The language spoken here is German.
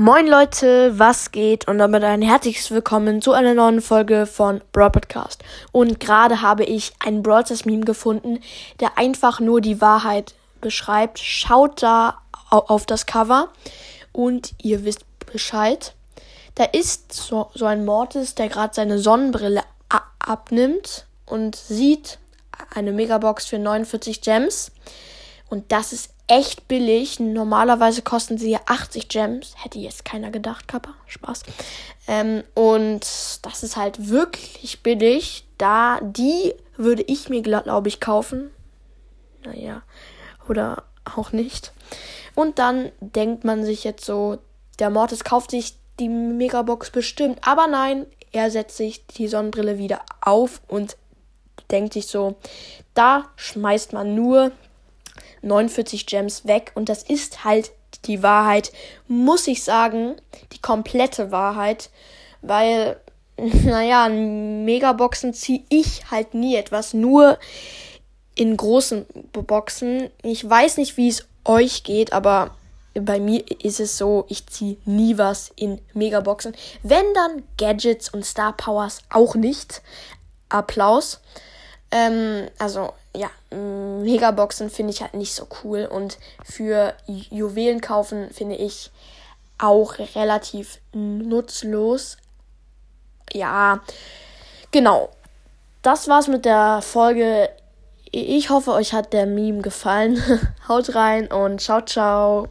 Moin Leute, was geht? Und damit ein herzliches Willkommen zu einer neuen Folge von Brawl Podcast. Und gerade habe ich ein Brawl Meme gefunden, der einfach nur die Wahrheit beschreibt. Schaut da auf das Cover und ihr wisst Bescheid. Da ist so, so ein Mortis, der gerade seine Sonnenbrille abnimmt und sieht eine Megabox für 49 Gems. Und das ist echt billig. Normalerweise kosten sie ja 80 Gems. Hätte jetzt keiner gedacht, Kappa. Spaß. Ähm, und das ist halt wirklich billig. Da, die würde ich mir, glaube ich, kaufen. Naja, oder auch nicht. Und dann denkt man sich jetzt so, der Mortis kauft sich die Megabox bestimmt. Aber nein, er setzt sich die Sonnenbrille wieder auf und denkt sich so, da schmeißt man nur 49 Gems weg. Und das ist halt die Wahrheit, muss ich sagen, die komplette Wahrheit, weil, naja, Megaboxen ziehe ich halt nie etwas, nur in großen Boxen. Ich weiß nicht, wie es euch geht, aber bei mir ist es so, ich ziehe nie was in Megaboxen. Wenn dann Gadgets und Star Powers auch nicht. Applaus. Ähm, also ja, Megaboxen finde ich halt nicht so cool und für Juwelen kaufen finde ich auch relativ nutzlos. Ja, genau. Das war's mit der Folge. Ich hoffe, euch hat der Meme gefallen. Haut rein und ciao, ciao.